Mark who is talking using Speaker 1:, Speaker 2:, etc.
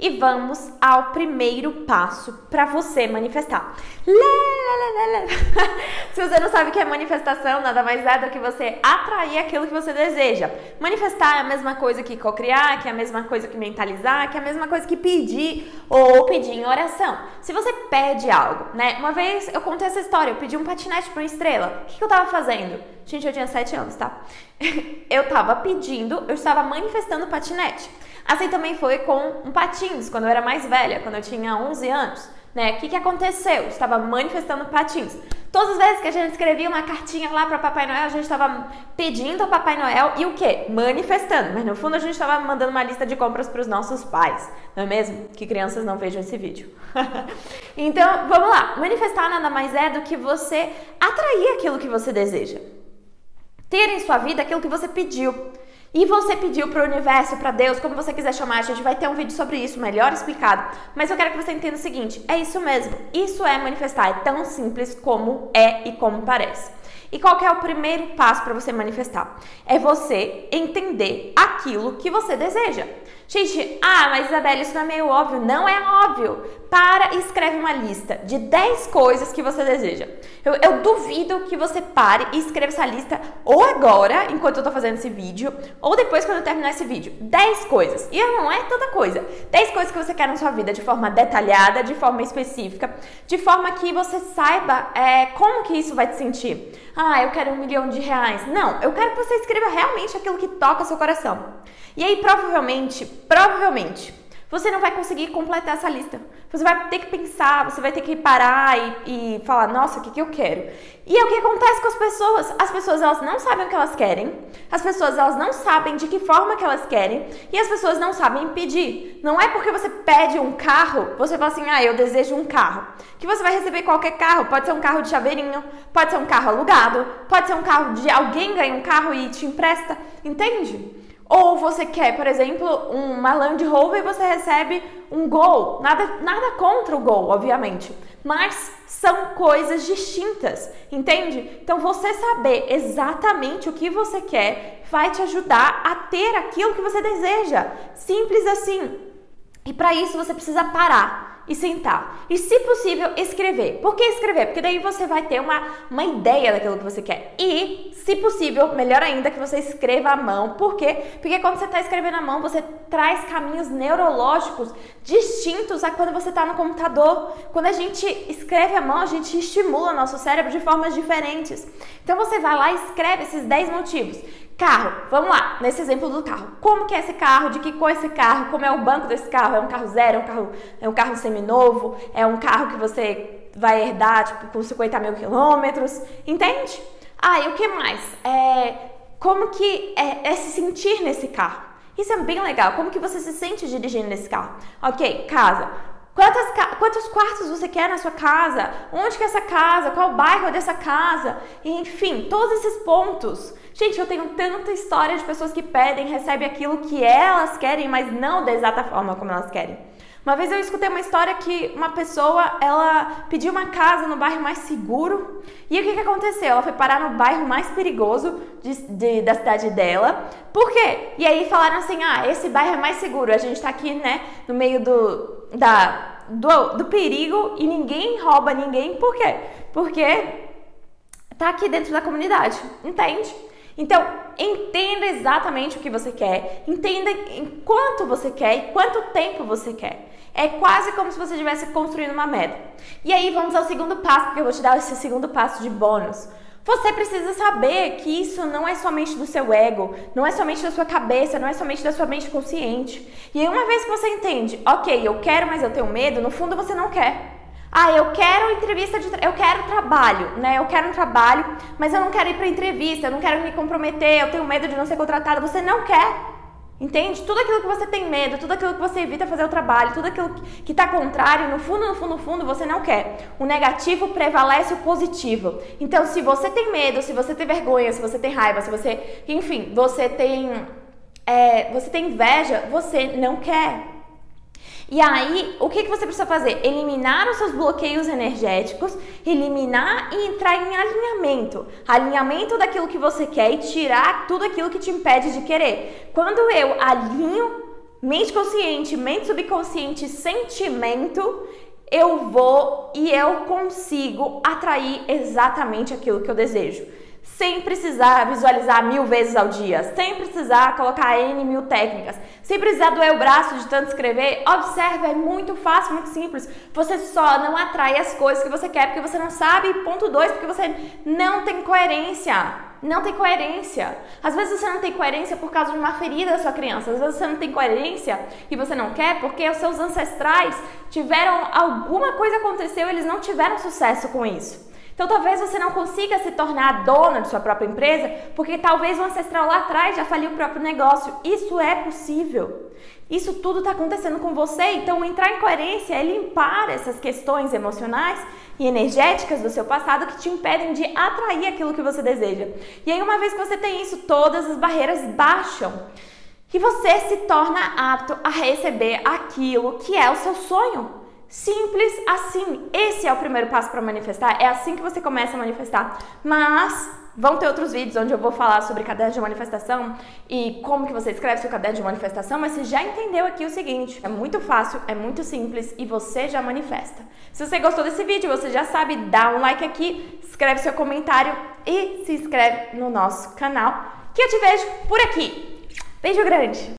Speaker 1: e vamos ao primeiro passo para você manifestar. Se você não sabe o que é manifestação, nada mais é do que você atrair aquilo que você deseja. Manifestar é a mesma coisa que cocriar, que é a mesma coisa que mentalizar, que é a mesma coisa que pedir ou pedir em oração. Se você pede algo, né? Uma vez eu contei essa história, eu pedi um patinete para uma estrela. O que eu tava fazendo? Gente, eu tinha 7 anos, tá? Eu tava pedindo, eu estava manifestando patinete. Assim também foi com um patins, quando eu era mais velha, quando eu tinha 11 anos. Né? O que, que aconteceu? Eu estava manifestando patins. Todas as vezes que a gente escrevia uma cartinha lá para Papai Noel, a gente estava pedindo ao Papai Noel e o quê? Manifestando. Mas no fundo a gente estava mandando uma lista de compras para os nossos pais, não é mesmo? Que crianças não vejam esse vídeo. então, vamos lá. Manifestar nada mais é do que você atrair aquilo que você deseja. Ter em sua vida aquilo que você pediu. E você pediu para o universo, para Deus, como você quiser chamar, a gente vai ter um vídeo sobre isso, melhor explicado. Mas eu quero que você entenda o seguinte: é isso mesmo. Isso é manifestar, é tão simples como é e como parece. E qual é o primeiro passo para você manifestar? É você entender aquilo que você deseja. Gente, ah, mas Isabela, isso não é meio óbvio. Não é óbvio. Para e escreve uma lista de 10 coisas que você deseja. Eu, eu, duvido que você pare e escreva essa lista ou agora, enquanto eu tô fazendo esse vídeo, ou depois quando eu terminar esse vídeo. 10 coisas. E não é tanta coisa. 10 coisas que você quer na sua vida de forma detalhada, de forma específica, de forma que você saiba é, como que isso vai te sentir. Ah, eu quero um milhão de reais. Não, eu quero que você escreva realmente aquilo que toca seu coração. E aí, provavelmente, provavelmente, você não vai conseguir completar essa lista. Você vai ter que pensar, você vai ter que parar e, e falar, nossa, o que, que eu quero? E é o que acontece com as pessoas. As pessoas elas não sabem o que elas querem, as pessoas elas não sabem de que forma que elas querem e as pessoas não sabem pedir. Não é porque você pede um carro, você fala assim, ah, eu desejo um carro, que você vai receber qualquer carro. Pode ser um carro de chaveirinho, pode ser um carro alugado, pode ser um carro de alguém ganha um carro e te empresta, entende? Ou você quer, por exemplo, uma Land Rover e você recebe um Gol. Nada, nada contra o Gol, obviamente. Mas são coisas distintas, entende? Então você saber exatamente o que você quer vai te ajudar a ter aquilo que você deseja. Simples assim. E para isso você precisa parar e sentar. E, se possível, escrever. Por que escrever? Porque daí você vai ter uma, uma ideia daquilo que você quer. E, se possível, melhor ainda que você escreva à mão. Por quê? Porque quando você está escrevendo à mão, você traz caminhos neurológicos distintos a quando você está no computador. Quando a gente escreve à mão, a gente estimula nosso cérebro de formas diferentes. Então você vai lá e escreve esses 10 motivos. Carro, vamos lá, nesse exemplo do carro. Como que é esse carro? De que cor é esse carro? Como é o banco desse carro? É um carro zero? É um carro, é um carro seminovo? É um carro que você vai herdar, tipo, com 50 mil quilômetros? Entende? Ah, e o que mais? É, como que é, é se sentir nesse carro? Isso é bem legal. Como que você se sente dirigindo nesse carro? Ok, casa. Quantas, quantos quartos você quer na sua casa? Onde que é essa casa? Qual o bairro dessa casa? Enfim, todos esses pontos. Gente, eu tenho tanta história de pessoas que pedem, recebem aquilo que elas querem, mas não da exata forma como elas querem. Uma vez eu escutei uma história que uma pessoa, ela pediu uma casa no bairro mais seguro. E o que, que aconteceu? Ela foi parar no bairro mais perigoso de, de, da cidade dela. Por quê? E aí falaram assim, ah, esse bairro é mais seguro. A gente tá aqui, né, no meio do, da, do, do perigo e ninguém rouba ninguém. Por quê? Porque tá aqui dentro da comunidade, entende? Então, entenda exatamente o que você quer, entenda em quanto você quer e quanto tempo você quer. É quase como se você estivesse construindo uma meta. E aí vamos ao segundo passo, porque eu vou te dar esse segundo passo de bônus. Você precisa saber que isso não é somente do seu ego, não é somente da sua cabeça, não é somente da sua mente consciente. E aí, uma vez que você entende, ok, eu quero, mas eu tenho medo, no fundo você não quer. Ah, eu quero entrevista de eu quero trabalho, né? Eu quero um trabalho, mas eu não quero ir para entrevista, eu não quero me comprometer, eu tenho medo de não ser contratada. Você não quer. Entende? Tudo aquilo que você tem medo, tudo aquilo que você evita fazer o trabalho, tudo aquilo que está contrário, no fundo, no fundo, no fundo, você não quer. O negativo prevalece o positivo. Então, se você tem medo, se você tem vergonha, se você tem raiva, se você, enfim, você tem, é, você tem inveja, você não quer. E aí, o que, que você precisa fazer? Eliminar os seus bloqueios energéticos, eliminar e entrar em alinhamento. Alinhamento daquilo que você quer e tirar tudo aquilo que te impede de querer. Quando eu alinho mente consciente, mente subconsciente, sentimento, eu vou e eu consigo atrair exatamente aquilo que eu desejo. Sem precisar visualizar mil vezes ao dia, sem precisar colocar N mil técnicas, sem precisar doer o braço de tanto escrever. Observe, é muito fácil, muito simples. Você só não atrai as coisas que você quer porque você não sabe. Ponto dois, porque você não tem coerência não tem coerência. Às vezes você não tem coerência por causa de uma ferida da sua criança. Às vezes você não tem coerência e você não quer porque os seus ancestrais tiveram alguma coisa aconteceu, eles não tiveram sucesso com isso. Então talvez você não consiga se tornar dona de sua própria empresa porque talvez o ancestral lá atrás já faliu o próprio negócio. Isso é possível. Isso tudo está acontecendo com você, então entrar em coerência é limpar essas questões emocionais e energéticas do seu passado que te impedem de atrair aquilo que você deseja. E aí, uma vez que você tem isso, todas as barreiras baixam e você se torna apto a receber aquilo que é o seu sonho. Simples assim. Esse é o primeiro passo para manifestar. É assim que você começa a manifestar. Mas vão ter outros vídeos onde eu vou falar sobre caderno de manifestação e como que você escreve seu caderno de manifestação, mas você já entendeu aqui o seguinte: é muito fácil, é muito simples e você já manifesta. Se você gostou desse vídeo, você já sabe, dá um like aqui, escreve seu comentário e se inscreve no nosso canal, que eu te vejo por aqui. Beijo grande!